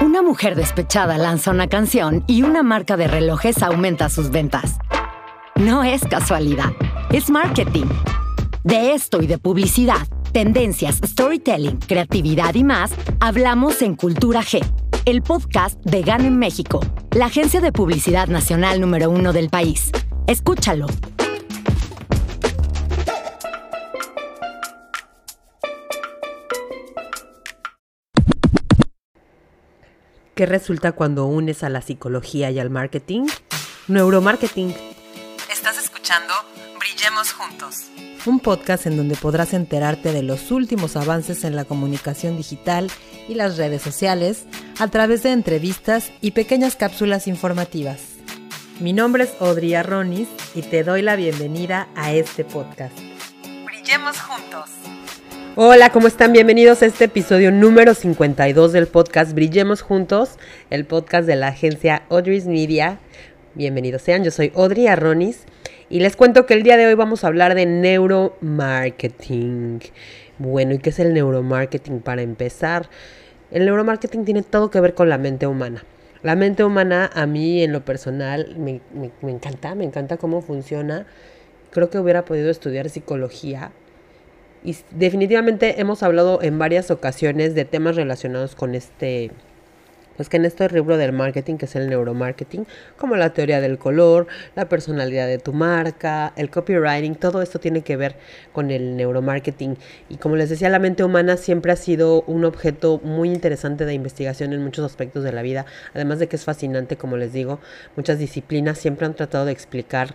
Una mujer despechada lanza una canción y una marca de relojes aumenta sus ventas. No es casualidad, es marketing. De esto y de publicidad, tendencias, storytelling, creatividad y más, hablamos en Cultura G, el podcast de GAN en México, la agencia de publicidad nacional número uno del país. Escúchalo. ¿Qué resulta cuando unes a la psicología y al marketing? Neuromarketing. Estás escuchando Brillemos Juntos. Un podcast en donde podrás enterarte de los últimos avances en la comunicación digital y las redes sociales a través de entrevistas y pequeñas cápsulas informativas. Mi nombre es Audrey Arronis y te doy la bienvenida a este podcast. Brillemos Juntos. Hola, ¿cómo están? Bienvenidos a este episodio número 52 del podcast Brillemos Juntos, el podcast de la agencia Audrey's Media. Bienvenidos sean, yo soy Audrey Arronis y les cuento que el día de hoy vamos a hablar de neuromarketing. Bueno, ¿y qué es el neuromarketing para empezar? El neuromarketing tiene todo que ver con la mente humana. La mente humana a mí en lo personal me, me encanta, me encanta cómo funciona. Creo que hubiera podido estudiar psicología y definitivamente hemos hablado en varias ocasiones de temas relacionados con este, pues que en este libro del marketing, que es el neuromarketing, como la teoría del color, la personalidad de tu marca, el copywriting, todo esto tiene que ver con el neuromarketing. Y como les decía, la mente humana siempre ha sido un objeto muy interesante de investigación en muchos aspectos de la vida, además de que es fascinante, como les digo, muchas disciplinas siempre han tratado de explicar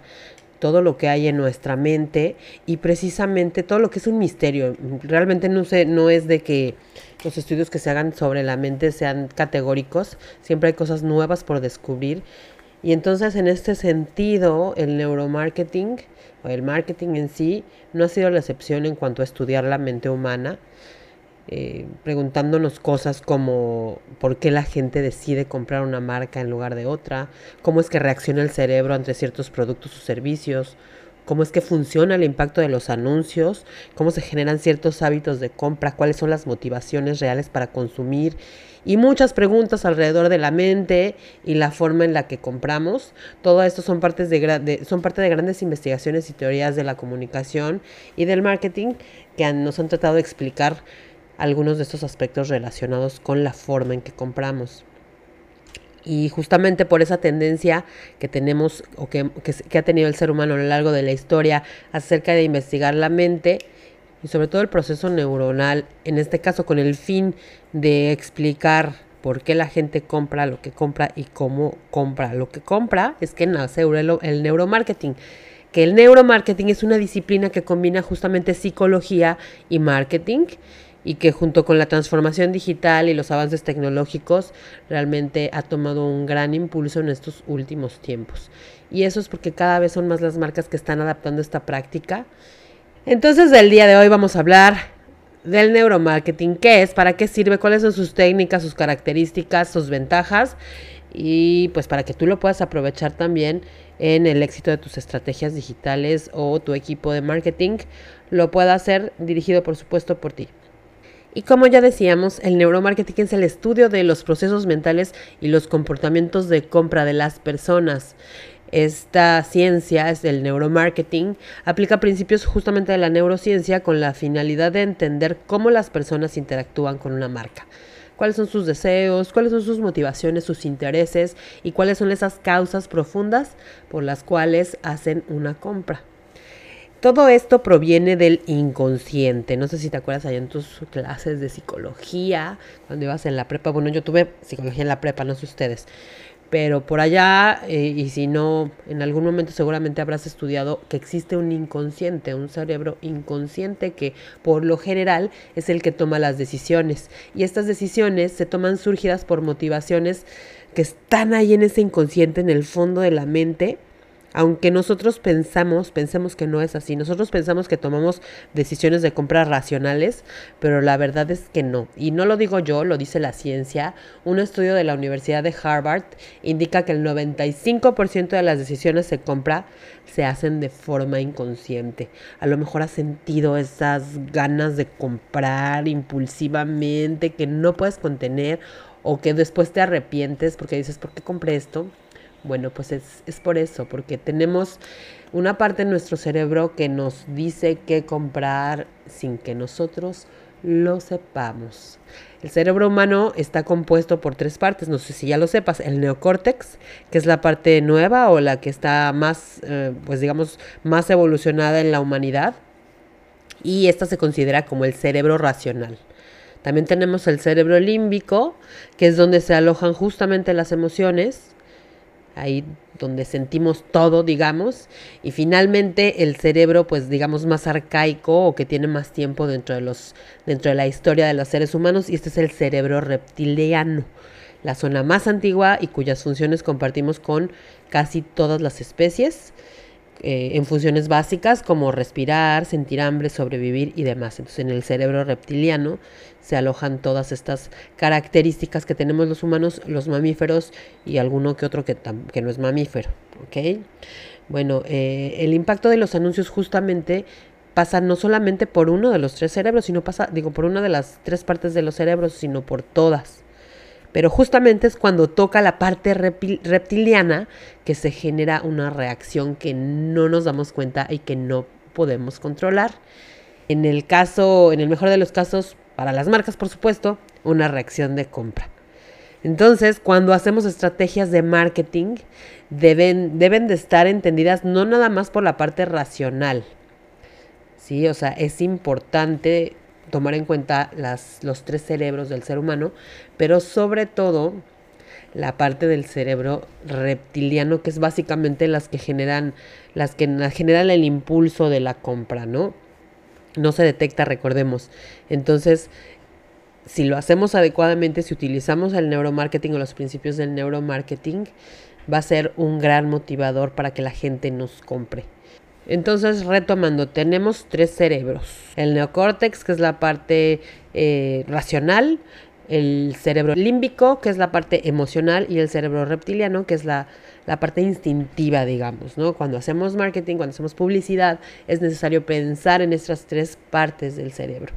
todo lo que hay en nuestra mente y precisamente todo lo que es un misterio. Realmente no, sé, no es de que los estudios que se hagan sobre la mente sean categóricos, siempre hay cosas nuevas por descubrir. Y entonces en este sentido, el neuromarketing o el marketing en sí no ha sido la excepción en cuanto a estudiar la mente humana. Eh, preguntándonos cosas como por qué la gente decide comprar una marca en lugar de otra, cómo es que reacciona el cerebro ante ciertos productos o servicios, cómo es que funciona el impacto de los anuncios, cómo se generan ciertos hábitos de compra, cuáles son las motivaciones reales para consumir y muchas preguntas alrededor de la mente y la forma en la que compramos. Todo esto son, partes de, son parte de grandes investigaciones y teorías de la comunicación y del marketing que nos han tratado de explicar algunos de estos aspectos relacionados con la forma en que compramos. Y justamente por esa tendencia que tenemos o que, ha tenido el ser humano a lo largo de la historia acerca de investigar la mente y sobre todo el proceso neuronal, en este caso con el fin de explicar por qué la gente compra lo que compra y cómo compra lo que compra, es que nace el neuromarketing que el neuromarketing es una disciplina que combina justamente psicología y marketing y que junto con la transformación digital y los avances tecnológicos realmente ha tomado un gran impulso en estos últimos tiempos. Y eso es porque cada vez son más las marcas que están adaptando esta práctica. Entonces, del día de hoy vamos a hablar del neuromarketing, qué es, para qué sirve, cuáles son sus técnicas, sus características, sus ventajas y pues para que tú lo puedas aprovechar también en el éxito de tus estrategias digitales o tu equipo de marketing lo pueda hacer dirigido por supuesto por ti. Y como ya decíamos, el neuromarketing es el estudio de los procesos mentales y los comportamientos de compra de las personas. Esta ciencia es el neuromarketing, aplica principios justamente de la neurociencia con la finalidad de entender cómo las personas interactúan con una marca cuáles son sus deseos, cuáles son sus motivaciones, sus intereses y cuáles son esas causas profundas por las cuales hacen una compra. Todo esto proviene del inconsciente. No sé si te acuerdas allá en tus clases de psicología, cuando ibas en la prepa. Bueno, yo tuve psicología en la prepa, no sé ustedes. Pero por allá, eh, y si no, en algún momento seguramente habrás estudiado que existe un inconsciente, un cerebro inconsciente que por lo general es el que toma las decisiones. Y estas decisiones se toman surgidas por motivaciones que están ahí en ese inconsciente, en el fondo de la mente aunque nosotros pensamos, pensemos que no es así, nosotros pensamos que tomamos decisiones de compra racionales, pero la verdad es que no. Y no lo digo yo, lo dice la ciencia. Un estudio de la Universidad de Harvard indica que el 95% de las decisiones de compra se hacen de forma inconsciente. A lo mejor has sentido esas ganas de comprar impulsivamente que no puedes contener o que después te arrepientes porque dices, ¿por qué compré esto? Bueno, pues es, es por eso, porque tenemos una parte de nuestro cerebro que nos dice qué comprar sin que nosotros lo sepamos. El cerebro humano está compuesto por tres partes, no sé si ya lo sepas, el neocórtex, que es la parte nueva o la que está más, eh, pues digamos, más evolucionada en la humanidad, y esta se considera como el cerebro racional. También tenemos el cerebro límbico, que es donde se alojan justamente las emociones, ahí donde sentimos todo, digamos, y finalmente el cerebro, pues digamos, más arcaico o que tiene más tiempo dentro de los, dentro de la historia de los seres humanos, y este es el cerebro reptiliano, la zona más antigua y cuyas funciones compartimos con casi todas las especies. Eh, en funciones básicas como respirar, sentir hambre, sobrevivir y demás. Entonces en el cerebro reptiliano se alojan todas estas características que tenemos los humanos, los mamíferos y alguno que otro que, no es mamífero. ¿ok? Bueno, eh, el impacto de los anuncios justamente pasa no solamente por uno de los tres cerebros, sino pasa, digo, por una de las tres partes de los cerebros, sino por todas. Pero justamente es cuando toca la parte reptiliana que se genera una reacción que no nos damos cuenta y que no podemos controlar. En el caso, en el mejor de los casos, para las marcas, por supuesto, una reacción de compra. Entonces, cuando hacemos estrategias de marketing, deben, deben de estar entendidas no nada más por la parte racional. Sí, o sea, es importante tomar en cuenta las, los tres cerebros del ser humano, pero sobre todo la parte del cerebro reptiliano, que es básicamente las que generan, las que generan el impulso de la compra, ¿no? No se detecta, recordemos. Entonces, si lo hacemos adecuadamente, si utilizamos el neuromarketing o los principios del neuromarketing, va a ser un gran motivador para que la gente nos compre. Entonces, retomando, tenemos tres cerebros. El neocórtex, que es la parte eh, racional, el cerebro límbico, que es la parte emocional, y el cerebro reptiliano, que es la, la parte instintiva, digamos, ¿no? Cuando hacemos marketing, cuando hacemos publicidad, es necesario pensar en estas tres partes del cerebro.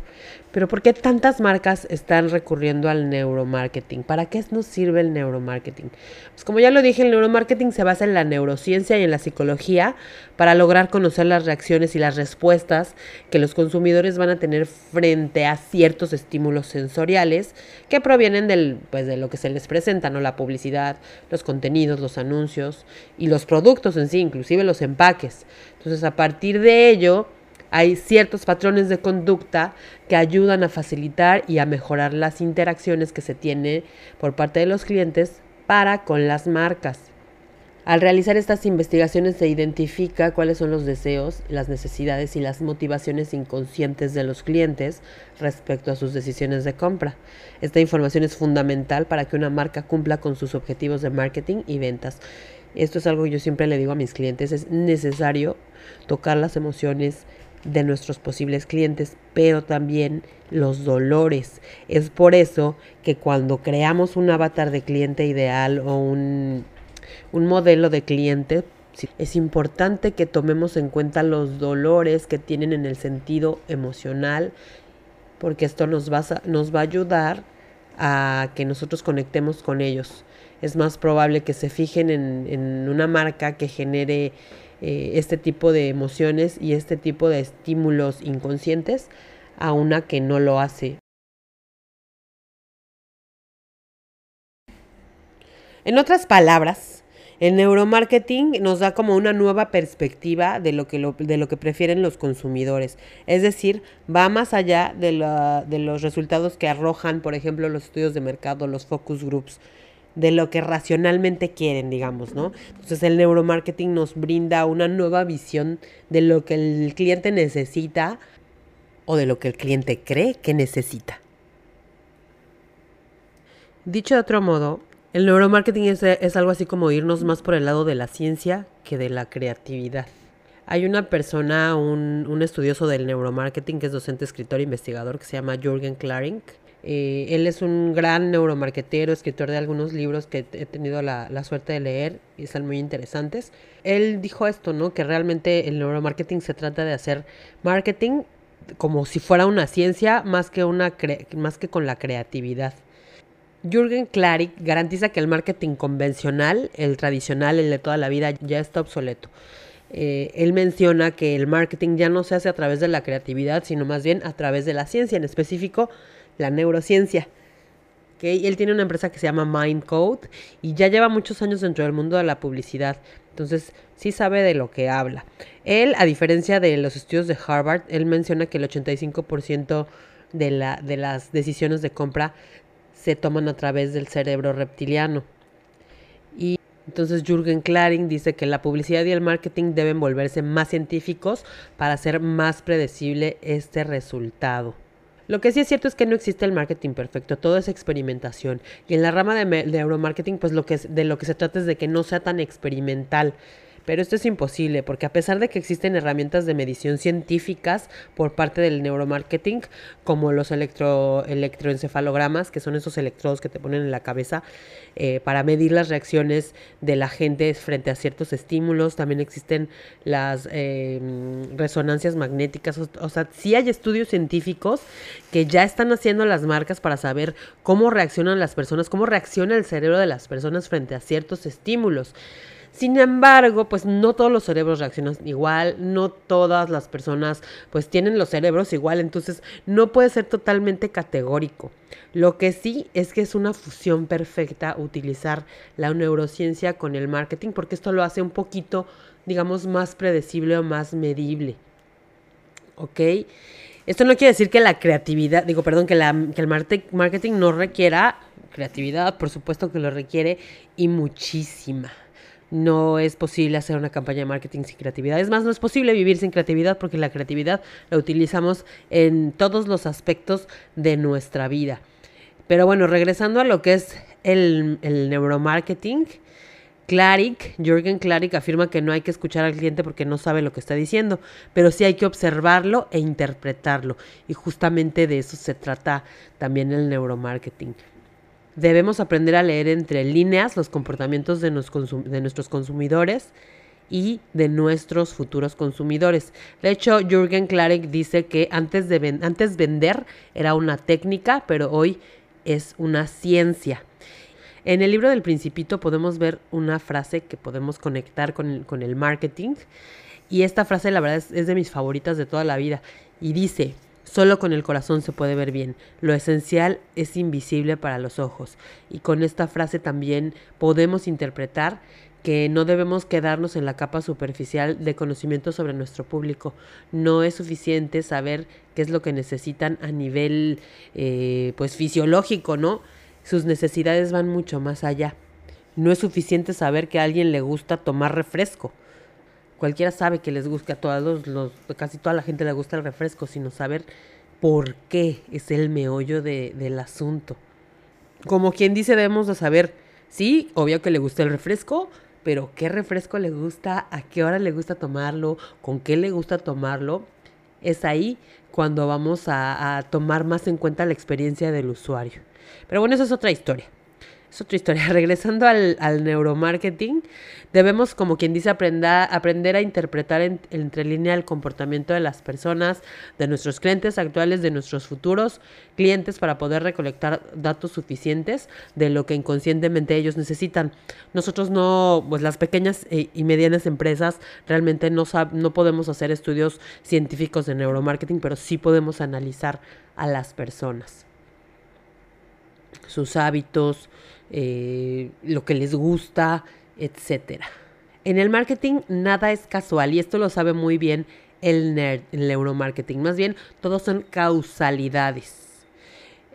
Pero ¿por qué tantas marcas están recurriendo al neuromarketing? ¿Para qué nos sirve el neuromarketing? Pues como ya lo dije, el neuromarketing se basa en la neurociencia y en la psicología para lograr conocer las reacciones y las respuestas que los consumidores van a tener frente a ciertos estímulos sensoriales que provienen del, pues, de lo que se les presenta, ¿no? La publicidad, los contenidos, los anuncios y los productos en sí, inclusive los empaques. Entonces, a partir de ello, hay ciertos patrones de conducta que ayudan a facilitar y a mejorar las interacciones que se tiene por parte de los clientes para con las marcas. Al realizar estas investigaciones se identifica cuáles son los deseos, las necesidades y las motivaciones inconscientes de los clientes respecto a sus decisiones de compra. Esta información es fundamental para que una marca cumpla con sus objetivos de marketing y ventas. Esto es algo que yo siempre le digo a mis clientes, es necesario tocar las emociones, de nuestros posibles clientes, pero también los dolores. Es por eso que cuando creamos un avatar de cliente ideal o un, un modelo de cliente, es importante que tomemos en cuenta los dolores que tienen en el sentido emocional, porque esto nos va a, nos va a ayudar a que nosotros conectemos con ellos. Es más probable que se fijen en, en una marca que genere eh, este tipo de emociones y este tipo de estímulos inconscientes a una que no lo hace. En otras palabras, el neuromarketing nos da como una nueva perspectiva de lo que, de lo que prefieren los consumidores. Es decir, va más allá de, de los resultados que arrojan, por ejemplo, los estudios de mercado, los focus groups de lo que racionalmente quieren, digamos, ¿no? Entonces el neuromarketing nos brinda una nueva visión de lo que el cliente necesita o de lo que el cliente cree que necesita. Dicho de otro modo, el neuromarketing es, es algo así como irnos más por el lado de la ciencia que de la creatividad. Hay una persona, un, un estudioso del neuromarketing que es docente, escritor e investigador que se llama Jürgen Klaring, eh, él es un gran neuromarketero, escritor de algunos libros que he tenido la, la, suerte de leer y están muy interesantes. Él dijo esto, ¿no? Que realmente el neuromarketing se trata de hacer marketing como si fuera una ciencia más que, una más que con la creatividad. Jürgen Klarik garantiza que el marketing convencional, el tradicional, el de toda la vida, ya está obsoleto. Eh, él menciona que el marketing ya no se hace a través de la creatividad, sino más bien a través de la ciencia, en específico la neurociencia. Él tiene una empresa que se llama Mindcode y ya lleva muchos años dentro del mundo de la publicidad. Entonces, sí sabe de lo que habla. Él, a diferencia de los estudios de Harvard, él menciona que el 85% de, la, de las decisiones de compra se toman a través del cerebro reptiliano. Y entonces Jürgen Klaring dice que la publicidad y el marketing deben volverse más científicos para hacer más predecible este resultado. Lo que sí es cierto es que no existe el marketing perfecto, todo es experimentación. Y en la rama de, neuromarketing, pues lo que de lo que se trata es de que no sea tan experimental. Pero esto es imposible porque a pesar de que existen herramientas de medición científicas por parte del neuromarketing, como los electro, electroencefalogramas, que son esos electrodos que te ponen en la cabeza eh, para medir las reacciones de la gente frente a ciertos estímulos, también existen las em, resonancias magnéticas, o, o sea, sí hay estudios científicos que ya están haciendo las marcas para saber cómo reaccionan las personas, cómo reacciona el cerebro de las personas frente a ciertos estímulos. Sin embargo, pues no todos los cerebros reaccionan igual, no todas las personas pues tienen los cerebros igual, entonces no puede ser totalmente categórico. Lo que sí es que es una fusión perfecta utilizar la neurociencia con el marketing porque esto lo hace un poquito, digamos, más predecible o más medible. ¿Ok? Esto no quiere decir que la creatividad, digo, perdón, que, la, que el marketing no requiera creatividad, por supuesto que lo requiere y muchísima no es posible hacer una campaña de marketing sin creatividad. Es más, no es posible vivir sin creatividad porque la creatividad la utilizamos en todos los aspectos de nuestra vida. Pero bueno, regresando a lo que es el, neuromarketing, Claric, Jürgen Claric afirma que no hay que escuchar al cliente porque no sabe lo que está diciendo, pero sí hay que observarlo e interpretarlo. Y justamente de eso se trata también el neuromarketing. Debemos aprender a leer entre líneas los comportamientos de, nuestros consumidores y de nuestros futuros consumidores. De hecho, Jürgen Klarek dice que antes, de antes vender era una técnica, pero hoy es una ciencia. En el libro del Principito podemos ver una frase que podemos conectar con el, con el marketing. Y esta frase, la verdad, es de mis favoritas de toda la vida. Y dice, Solo con el corazón se puede ver bien. Lo esencial es invisible para los ojos. Y con esta frase también podemos interpretar que no debemos quedarnos en la capa superficial de conocimiento sobre nuestro público. No es suficiente saber qué es lo que necesitan a nivel eh, pues fisiológico, ¿no? Sus necesidades van mucho más allá. No es suficiente saber que a alguien le gusta tomar refresco cualquiera sabe que les gusta, a todos los, casi toda la gente le gusta el refresco, sino saber por qué es el meollo de, del asunto. Como quien dice, debemos de saber, sí, obvio que le gusta el refresco, pero qué refresco le gusta, a qué hora le gusta tomarlo, con qué le gusta tomarlo. Es ahí cuando vamos a, a tomar más en cuenta la experiencia del usuario. Pero bueno, eso es otra historia es otra historia. Regresando al, neuromarketing, debemos, como quien dice, aprender, aprender a interpretar entre línea el comportamiento de las personas, de nuestros clientes actuales, de nuestros futuros clientes, para poder recolectar datos suficientes de lo que inconscientemente ellos necesitan. Nosotros no, pues las pequeñas e, y medianas empresas realmente no, no podemos hacer estudios científicos de neuromarketing, pero sí podemos analizar a las personas sus hábitos, eh, lo que les gusta, etc. En el marketing nada es casual y esto lo sabe muy bien el nerd, neuromarketing. Más bien, todos son causalidades.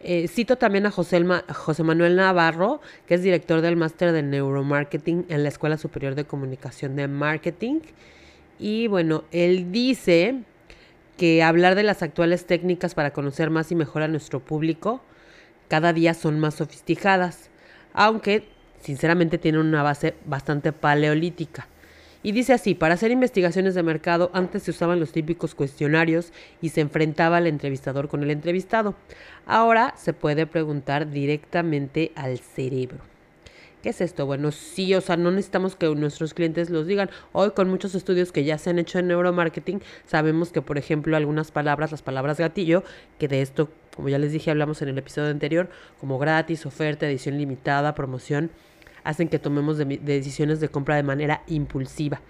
Eh, cito también a José, José, Manuel Navarro, que es director del máster de neuromarketing en la Escuela Superior de Comunicación de Marketing. Y bueno, él dice que hablar de las actuales técnicas para conocer más y mejor a nuestro público cada día son más sofisticadas aunque sinceramente tiene una base bastante paleolítica. Y dice así, para hacer investigaciones de mercado antes se usaban los típicos cuestionarios y se enfrentaba el entrevistador con el entrevistado. Ahora se puede preguntar directamente al cerebro. ¿Qué es esto? Bueno, sí, o sea, no necesitamos que nuestros clientes los digan. Hoy con muchos estudios que ya se han hecho en neuromarketing, sabemos que, por ejemplo, algunas palabras, las palabras gatillo, que de esto como ya les dije, hablamos en el episodio anterior, como gratis, oferta, edición limitada, promoción, hacen que tomemos decisiones de compra de manera impulsiva.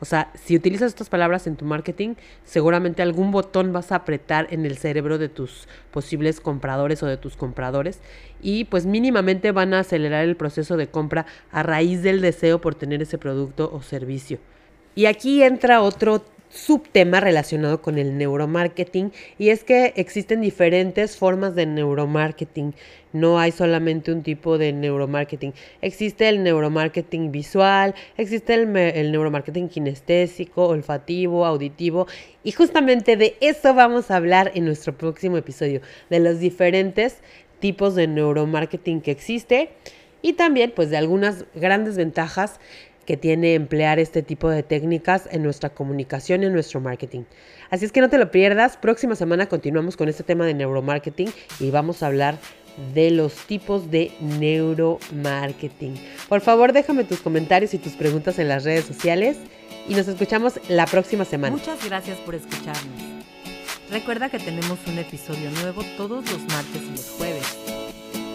O sea, si utilizas estas palabras en tu marketing, seguramente algún botón vas a apretar en el cerebro de tus posibles compradores o de tus compradores y pues mínimamente van a acelerar el proceso de compra a raíz del deseo por tener ese producto o servicio. Y aquí entra otro subtema relacionado con el neuromarketing y es que existen diferentes formas de neuromarketing. No hay solamente un tipo de neuromarketing. Existe el neuromarketing visual, existe el, neuromarketing kinestésico, olfativo, auditivo y justamente de eso vamos a hablar en nuestro próximo episodio, de los diferentes tipos de neuromarketing que existe y también pues de algunas grandes ventajas que tiene emplear este tipo de técnicas en nuestra comunicación y en nuestro marketing. Así es que no te lo pierdas. Próxima semana continuamos con este tema de neuromarketing y vamos a hablar de los tipos de neuromarketing. Por favor, déjame tus comentarios y tus preguntas en las redes sociales y nos escuchamos la próxima semana. Muchas gracias por escucharnos. Recuerda que tenemos un episodio nuevo todos los martes y los jueves.